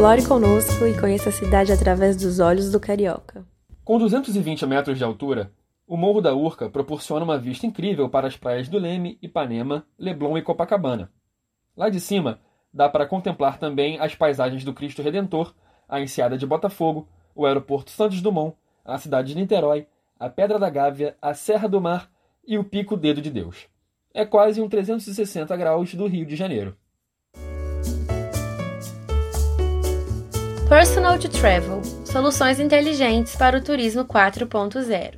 Explore conosco e conheça a cidade através dos olhos do carioca. Com 220 metros de altura, o Morro da Urca proporciona uma vista incrível para as praias do Leme, Ipanema, Leblon e Copacabana. Lá de cima, dá para contemplar também as paisagens do Cristo Redentor, a Enseada de Botafogo, o Aeroporto Santos Dumont, a cidade de Niterói, a Pedra da Gávea, a Serra do Mar e o Pico Dedo de Deus. É quase um 360 graus do Rio de Janeiro. Personal to Travel Soluções inteligentes para o turismo 4.0